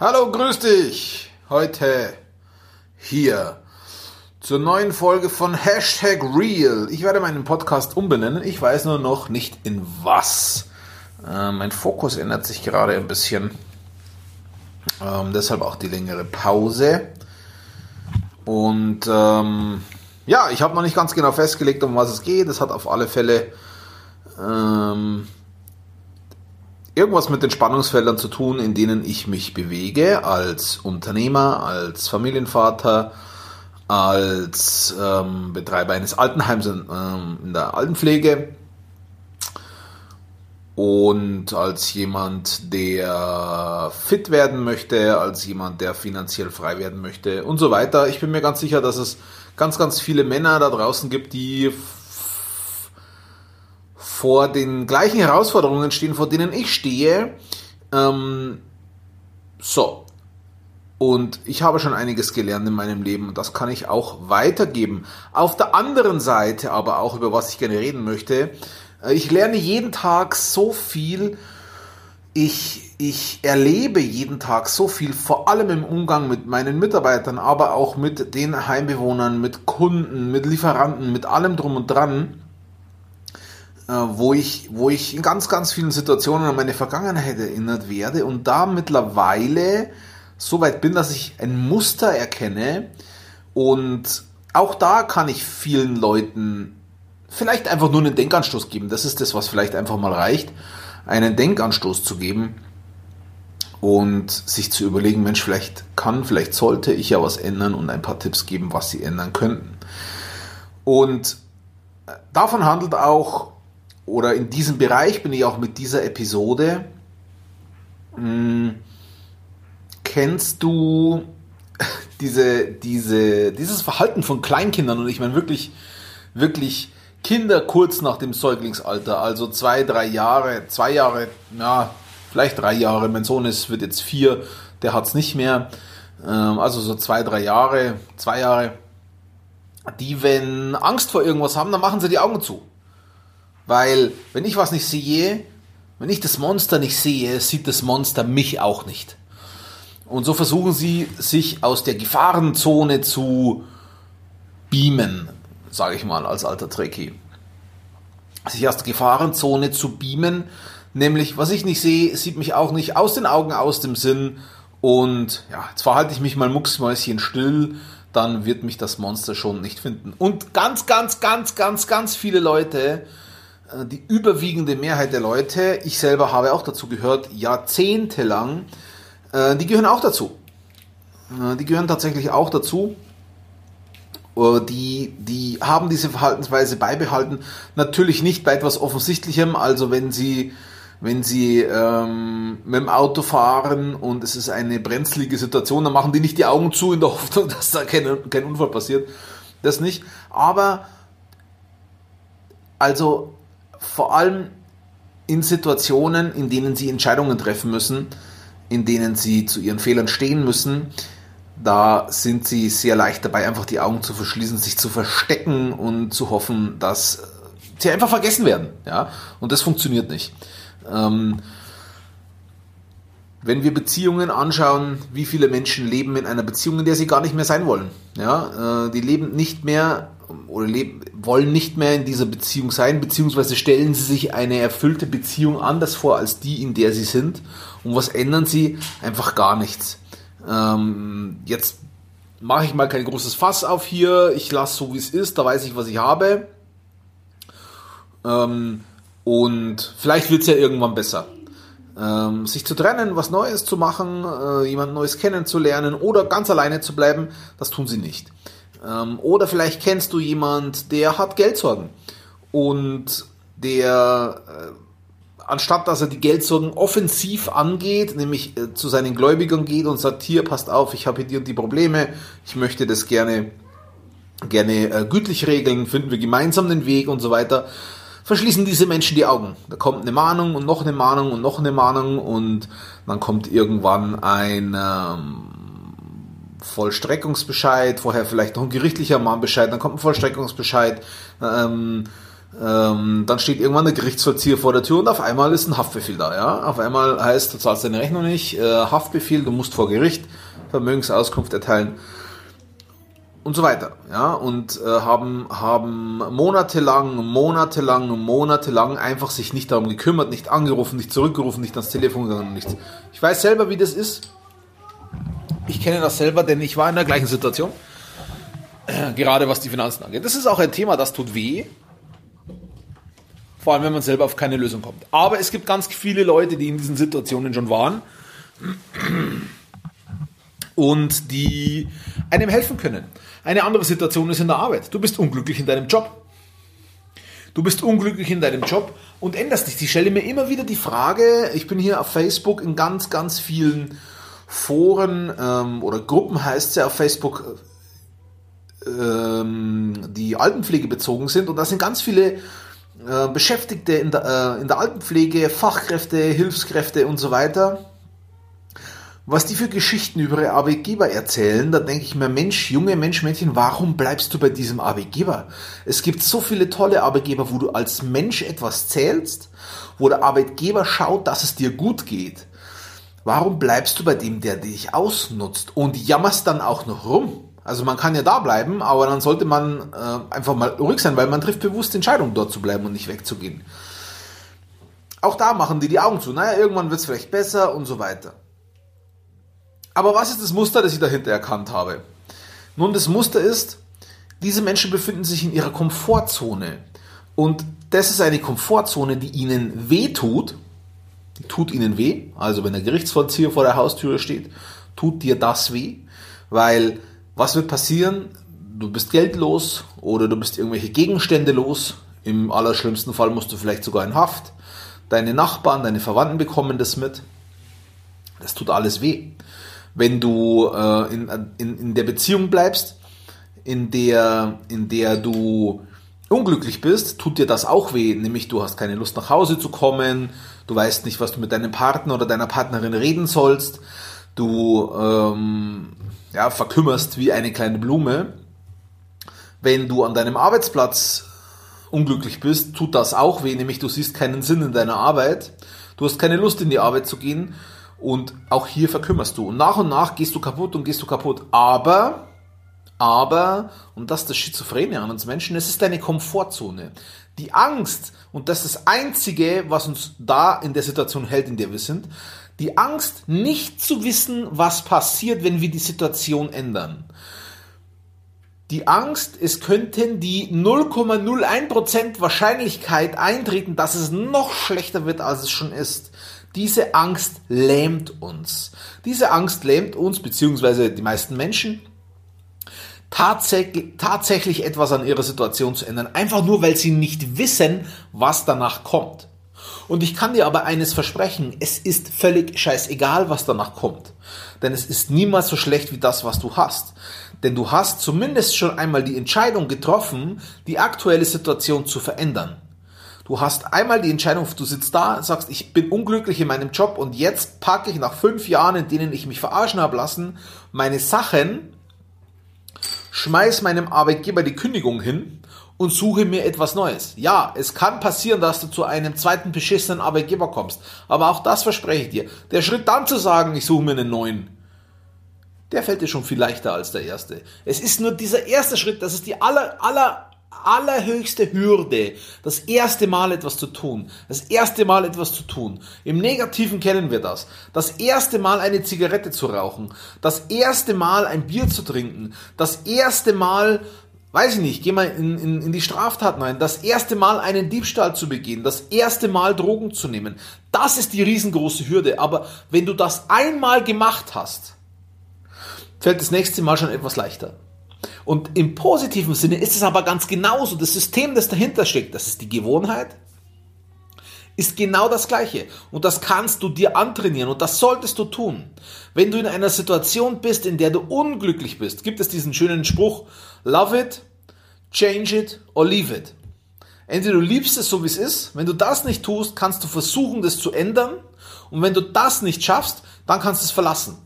Hallo, grüß dich. Heute hier zur neuen Folge von Hashtag Real. Ich werde meinen Podcast umbenennen. Ich weiß nur noch nicht in was. Äh, mein Fokus ändert sich gerade ein bisschen. Ähm, deshalb auch die längere Pause. Und ähm, ja, ich habe noch nicht ganz genau festgelegt, um was es geht. Es hat auf alle Fälle ähm, irgendwas mit den Spannungsfeldern zu tun, in denen ich mich bewege, als Unternehmer, als Familienvater, als ähm, Betreiber eines Altenheims in, ähm, in der Altenpflege und als jemand, der fit werden möchte, als jemand, der finanziell frei werden möchte und so weiter. Ich bin mir ganz sicher, dass es ganz, ganz viele Männer da draußen gibt, die vor den gleichen Herausforderungen stehen, vor denen ich stehe. Ähm, so. Und ich habe schon einiges gelernt in meinem Leben und das kann ich auch weitergeben. Auf der anderen Seite aber auch, über was ich gerne reden möchte, äh, ich lerne jeden Tag so viel. Ich, ich erlebe jeden Tag so viel, vor allem im Umgang mit meinen Mitarbeitern, aber auch mit den Heimbewohnern, mit Kunden, mit Lieferanten, mit allem drum und dran wo ich, wo ich in ganz, ganz vielen Situationen an meine Vergangenheit erinnert werde und da mittlerweile so weit bin, dass ich ein Muster erkenne und auch da kann ich vielen Leuten vielleicht einfach nur einen Denkanstoß geben. Das ist das, was vielleicht einfach mal reicht, einen Denkanstoß zu geben und sich zu überlegen, Mensch, vielleicht kann, vielleicht sollte ich ja was ändern und ein paar Tipps geben, was sie ändern könnten. Und davon handelt auch oder in diesem Bereich bin ich auch mit dieser Episode. Hm, kennst du diese, diese, dieses Verhalten von Kleinkindern? Und ich meine wirklich, wirklich Kinder kurz nach dem Säuglingsalter, also zwei, drei Jahre, zwei Jahre, ja, vielleicht drei Jahre. Mein Sohn ist, wird jetzt vier, der hat es nicht mehr. Ähm, also so zwei, drei Jahre, zwei Jahre, die, wenn Angst vor irgendwas haben, dann machen sie die Augen zu. Weil, wenn ich was nicht sehe, wenn ich das Monster nicht sehe, sieht das Monster mich auch nicht. Und so versuchen sie, sich aus der Gefahrenzone zu beamen, sage ich mal als alter Trekkie. Sich aus der Gefahrenzone zu beamen, nämlich was ich nicht sehe, sieht mich auch nicht aus den Augen, aus dem Sinn. Und ja, jetzt verhalte ich mich mal mucksmäuschen still, dann wird mich das Monster schon nicht finden. Und ganz, ganz, ganz, ganz, ganz viele Leute die überwiegende Mehrheit der Leute, ich selber habe auch dazu gehört, jahrzehntelang, äh, die gehören auch dazu. Äh, die gehören tatsächlich auch dazu. Die, die haben diese Verhaltensweise beibehalten. Natürlich nicht bei etwas Offensichtlichem, also wenn sie, wenn sie ähm, mit dem Auto fahren und es ist eine brenzlige Situation, dann machen die nicht die Augen zu in der Hoffnung, dass da kein, kein Unfall passiert. Das nicht. Aber also vor allem in Situationen, in denen sie Entscheidungen treffen müssen, in denen sie zu ihren Fehlern stehen müssen, da sind sie sehr leicht dabei, einfach die Augen zu verschließen, sich zu verstecken und zu hoffen, dass sie einfach vergessen werden. Ja? Und das funktioniert nicht. Ähm, wenn wir Beziehungen anschauen, wie viele Menschen leben in einer Beziehung, in der sie gar nicht mehr sein wollen. Ja, äh, die leben nicht mehr oder leben, wollen nicht mehr in dieser Beziehung sein, beziehungsweise stellen sie sich eine erfüllte Beziehung anders vor als die, in der sie sind. Und was ändern sie? Einfach gar nichts. Ähm, jetzt mache ich mal kein großes Fass auf hier. Ich lasse so wie es ist, da weiß ich, was ich habe. Ähm, und vielleicht wird es ja irgendwann besser. Ähm, sich zu trennen, was Neues zu machen, äh, jemand Neues kennenzulernen oder ganz alleine zu bleiben, das tun sie nicht. Ähm, oder vielleicht kennst du jemand, der hat Geldsorgen und der äh, anstatt dass er die Geldsorgen offensiv angeht, nämlich äh, zu seinen Gläubigern geht und sagt, hier passt auf, ich habe hier die Probleme, ich möchte das gerne gerne äh, gütlich regeln, finden wir gemeinsam den Weg und so weiter, verschließen diese Menschen die Augen. Da kommt eine Mahnung und noch eine Mahnung und noch eine Mahnung und dann kommt irgendwann ein ähm, Vollstreckungsbescheid, vorher vielleicht noch ein gerichtlicher Mahnbescheid, dann kommt ein Vollstreckungsbescheid, ähm, Ähm, dann steht irgendwann der Gerichtsvollzieher vor der Tür und auf einmal ist ein Haftbefehl da. Ja? Auf einmal heißt, du zahlst deine Rechnung nicht, äh, Haftbefehl, du musst vor Gericht Vermögensauskunft erteilen und so weiter. Ja? Und äh, haben, haben monatelang, monatelang, monatelang einfach sich nicht darum gekümmert, nicht angerufen, nicht zurückgerufen, nicht ans Telefon gegangen, nichts. Ich weiß selber, wie das ist. Ich kenne das selber, denn ich war in der gleichen Situation. Gerade was die Finanzen angeht. Das ist auch ein Thema, das tut weh. Vor allem, wenn man selber auf keine Lösung kommt. Aber es gibt ganz viele Leute, die in diesen Situationen schon waren und die einem helfen können. Eine andere Situation ist in der Arbeit. Du bist unglücklich in deinem Job. Du bist unglücklich in deinem Job und änderst dich. Ich stelle mir immer wieder die Frage, ich bin hier auf Facebook in ganz, ganz vielen Foren ähm, oder Gruppen heißt es ja auf Facebook, ähm, die Altenpflege bezogen sind und da sind ganz viele äh, Beschäftigte in der, äh, in der Altenpflege, Fachkräfte, Hilfskräfte und so weiter. Was die für Geschichten über ihre Arbeitgeber erzählen, da denke ich mir, Mensch, junge Mensch, Mädchen, warum bleibst du bei diesem Arbeitgeber? Es gibt so viele tolle Arbeitgeber, wo du als Mensch etwas zählst, wo der Arbeitgeber schaut, dass es dir gut geht. Warum bleibst du bei dem, der dich ausnutzt und jammerst dann auch noch rum? Also man kann ja da bleiben, aber dann sollte man äh, einfach mal ruhig sein, weil man trifft bewusst Entscheidungen, dort zu bleiben und nicht wegzugehen. Auch da machen die die Augen zu. Naja, irgendwann wird es vielleicht besser und so weiter. Aber was ist das Muster, das ich dahinter erkannt habe? Nun, das Muster ist, diese Menschen befinden sich in ihrer Komfortzone. Und das ist eine Komfortzone, die ihnen weh tut. Tut ihnen weh. Also wenn der Gerichtsvollzieher vor der Haustüre steht, tut dir das weh. Weil was wird passieren? Du bist geldlos oder du bist irgendwelche Gegenstände los. Im allerschlimmsten Fall musst du vielleicht sogar in Haft. Deine Nachbarn, deine Verwandten bekommen das mit. Das tut alles weh. Wenn du äh, in, in, in der Beziehung bleibst, in der, in der du unglücklich bist, tut dir das auch weh. Nämlich du hast keine Lust nach Hause zu kommen, du weißt nicht, was du mit deinem Partner oder deiner Partnerin reden sollst, du ähm, ja, verkümmerst wie eine kleine Blume. Wenn du an deinem Arbeitsplatz unglücklich bist, tut das auch weh, nämlich du siehst keinen Sinn in deiner Arbeit, du hast keine Lust in die Arbeit zu gehen und auch hier verkümmerst du. Und nach und nach gehst du kaputt und gehst du kaputt. Aber, aber, und das ist das Schizophrene an uns Menschen, es ist deine Komfortzone. Die Angst, und das ist das Einzige, was uns da in der Situation hält, in der wir sind, die Angst, nicht zu wissen, was passiert, wenn wir die Situation ändern. Die Angst, es könnten die 0,01% Wahrscheinlichkeit eintreten, dass es noch schlechter wird, als es schon ist. Diese Angst lähmt uns. Diese Angst lähmt uns, beziehungsweise die meisten Menschen, tatsächlich, tatsächlich etwas an ihrer Situation zu ändern. Einfach nur, weil sie nicht wissen, was danach kommt. Und ich kann dir aber eines versprechen, es ist völlig scheißegal, was danach kommt. Denn es ist niemals so schlecht wie das, was du hast. Denn du hast zumindest schon einmal die Entscheidung getroffen, die aktuelle Situation zu verändern. Du hast einmal die Entscheidung, du sitzt da, sagst, ich bin unglücklich in meinem Job und jetzt packe ich nach fünf Jahren, in denen ich mich verarschen habe lassen, meine Sachen, schmeiß meinem Arbeitgeber die Kündigung hin und suche mir etwas Neues. Ja, es kann passieren, dass du zu einem zweiten beschissenen Arbeitgeber kommst. Aber auch das verspreche ich dir. Der Schritt dann zu sagen, ich suche mir einen neuen, der fällt dir schon viel leichter als der erste. Es ist nur dieser erste Schritt, das ist die aller, aller, allerhöchste Hürde, das erste Mal etwas zu tun. Das erste Mal etwas zu tun. Im Negativen kennen wir das. Das erste Mal eine Zigarette zu rauchen. Das erste Mal ein Bier zu trinken. Das erste Mal weiß ich nicht, geh mal in, in, in die Straftaten ein, das erste Mal einen Diebstahl zu begehen, das erste Mal Drogen zu nehmen, das ist die riesengroße Hürde. Aber wenn du das einmal gemacht hast, fällt das nächste Mal schon etwas leichter. Und im positiven Sinne ist es aber ganz genauso. Das System, das dahinter steckt, das ist die Gewohnheit, ist genau das Gleiche. Und das kannst du dir antrainieren und das solltest du tun. Wenn du in einer Situation bist, in der du unglücklich bist, gibt es diesen schönen Spruch, love it, change it or leave it. Entweder du liebst es so, wie es ist. Wenn du das nicht tust, kannst du versuchen, das zu ändern. Und wenn du das nicht schaffst, dann kannst du es verlassen.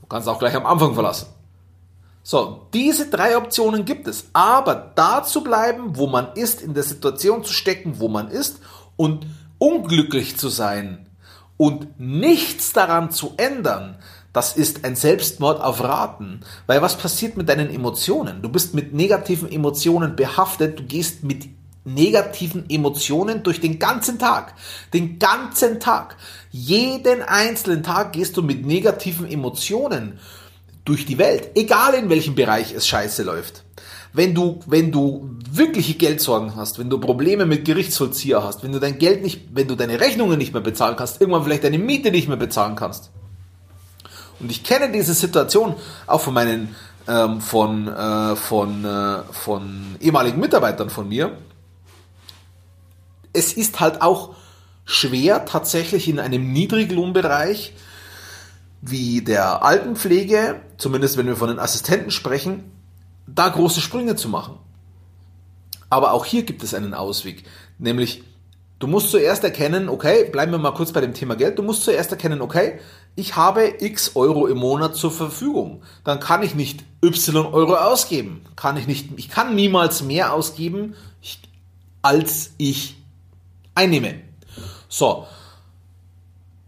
Du kannst auch gleich am Anfang verlassen. So, diese drei Optionen gibt es. Aber da zu bleiben, wo man ist, in der Situation zu stecken, wo man ist und unglücklich zu sein und nichts daran zu ändern, das ist ein Selbstmord auf Raten. Weil was passiert mit deinen Emotionen? Du bist mit negativen Emotionen behaftet, du gehst mit negativen Emotionen durch den ganzen Tag. Den ganzen Tag. Jeden einzelnen Tag gehst du mit negativen Emotionen durch die Welt. Egal in welchem Bereich es scheiße läuft. Wenn du, wenn du wirkliche Geldsorgen hast, wenn du Probleme mit Gerichtsvollzieher hast, wenn du dein Geld nicht, wenn du deine Rechnungen nicht mehr bezahlen kannst, irgendwann vielleicht deine Miete nicht mehr bezahlen kannst. Und ich kenne diese Situation auch von meinen, ähm, von, äh, von, äh, von ehemaligen Mitarbeitern von mir, es ist halt auch schwer, tatsächlich in einem Niedriglohnbereich wie der Altenpflege, zumindest wenn wir von den Assistenten sprechen, da große Sprünge zu machen. Aber auch hier gibt es einen Ausweg, nämlich du musst zuerst erkennen, okay, bleiben wir mal kurz bei dem Thema Geld, du musst zuerst erkennen, okay, ich habe x Euro im Monat zur Verfügung. Dann kann ich nicht y Euro ausgeben. Kann ich nicht, ich kann niemals mehr ausgeben, als ich einnehme. So.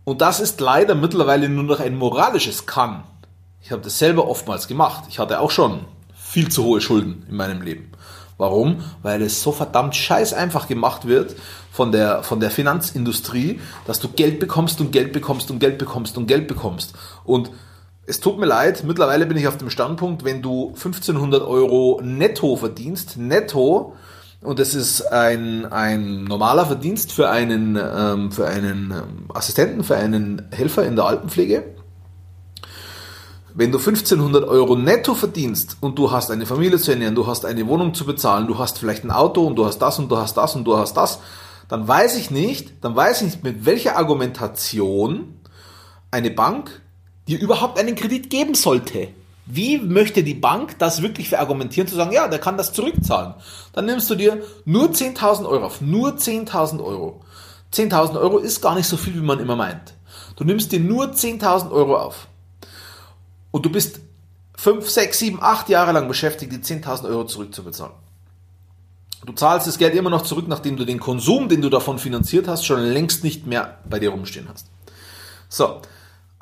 Und das ist leider mittlerweile nur noch ein moralisches Kann. Ich habe das selber oftmals gemacht. Ich hatte auch schon viel zu hohe Schulden in meinem Leben. Warum? Weil es so verdammt scheiß einfach gemacht wird von der, von der Finanzindustrie, dass du Geld bekommst und Geld bekommst und Geld bekommst und Geld bekommst. Und es tut mir leid, mittlerweile bin ich auf dem Standpunkt, wenn du 1500 Euro netto verdienst, netto, und das ist ein, ein normaler Verdienst für einen, ähm, für einen ähm, Assistenten, für einen Helfer in der Altenpflege. Wenn du 1500 Euro netto verdienst und du hast eine Familie zu ernähren, du hast eine Wohnung zu bezahlen, du hast vielleicht ein Auto und du hast das und du hast das und du hast das, dann weiß ich nicht, dann weiß ich nicht, mit welcher Argumentation eine Bank dir überhaupt einen Kredit geben sollte. Wie möchte die Bank das wirklich verargumentieren, zu sagen, ja, der kann das zurückzahlen? Dann nimmst du dir nur 10.000 Euro auf, nur 10.000 Euro. 10.000 Euro ist gar nicht so viel, wie man immer meint. Du nimmst dir nur 10.000 Euro auf und du bist 5, 6, 7, 8 Jahre lang beschäftigt, die 10.000 Euro zurückzubezahlen. Du zahlst das Geld immer noch zurück, nachdem du den Konsum, den du davon finanziert hast, schon längst nicht mehr bei dir rumstehen hast. So,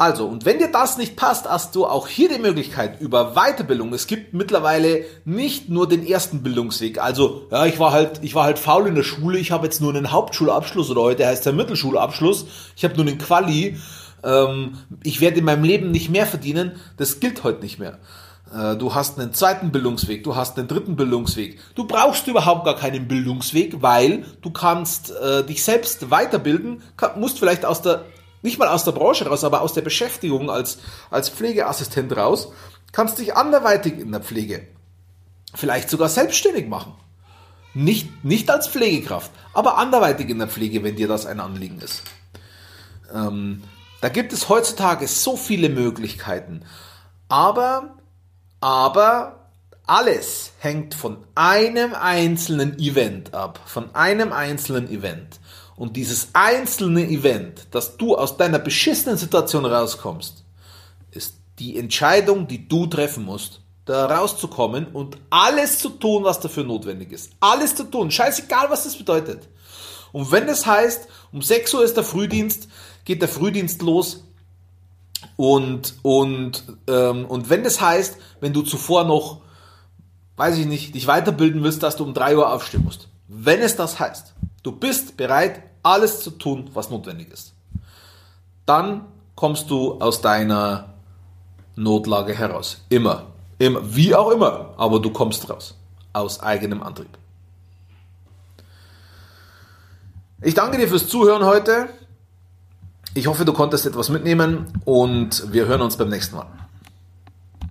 also, und wenn dir das nicht passt, hast du auch hier die Möglichkeit über Weiterbildung. Es gibt mittlerweile nicht nur den ersten Bildungsweg. Also, ja, ich war halt, ich war halt faul in der Schule, ich habe jetzt nur einen Hauptschulabschluss oder heute heißt der Mittelschulabschluss, ich habe nur einen Quali, ähm, ich werde in meinem Leben nicht mehr verdienen, das gilt heute nicht mehr. Äh, du hast einen zweiten Bildungsweg, du hast einen dritten Bildungsweg. Du brauchst überhaupt gar keinen Bildungsweg, weil du kannst äh, dich selbst weiterbilden, kann, musst vielleicht aus der nicht mal aus der Branche raus, aber aus der Beschäftigung als, als Pflegeassistent raus, kannst dich anderweitig in der Pflege vielleicht sogar selbstständig machen. Nicht, nicht als Pflegekraft, aber anderweitig in der Pflege, wenn dir das ein Anliegen ist. Ähm, da gibt es heutzutage so viele Möglichkeiten. Aber, aber alles hängt von einem einzelnen Event ab. Von einem einzelnen Event. Und dieses einzelne Event, dass du aus deiner beschissenen Situation rauskommst, ist die Entscheidung, die du treffen musst, da rauszukommen und alles zu tun, was dafür notwendig ist. Alles zu tun, scheißegal, was das bedeutet. Und wenn das heißt, um 6 Uhr ist der Frühdienst, geht der Frühdienst los. Und, und, ähm, und wenn das heißt, wenn du zuvor noch, weiß ich nicht, dich weiterbilden willst, dass du um 3 Uhr aufstehen musst. Wenn es das heißt, du bist bereit, alles zu tun, was notwendig ist. Dann kommst du aus deiner Notlage heraus. Immer. Immer. Wie auch immer. Aber du kommst raus. Aus eigenem Antrieb. Ich danke dir fürs Zuhören heute. Ich hoffe, du konntest etwas mitnehmen und wir hören uns beim nächsten Mal.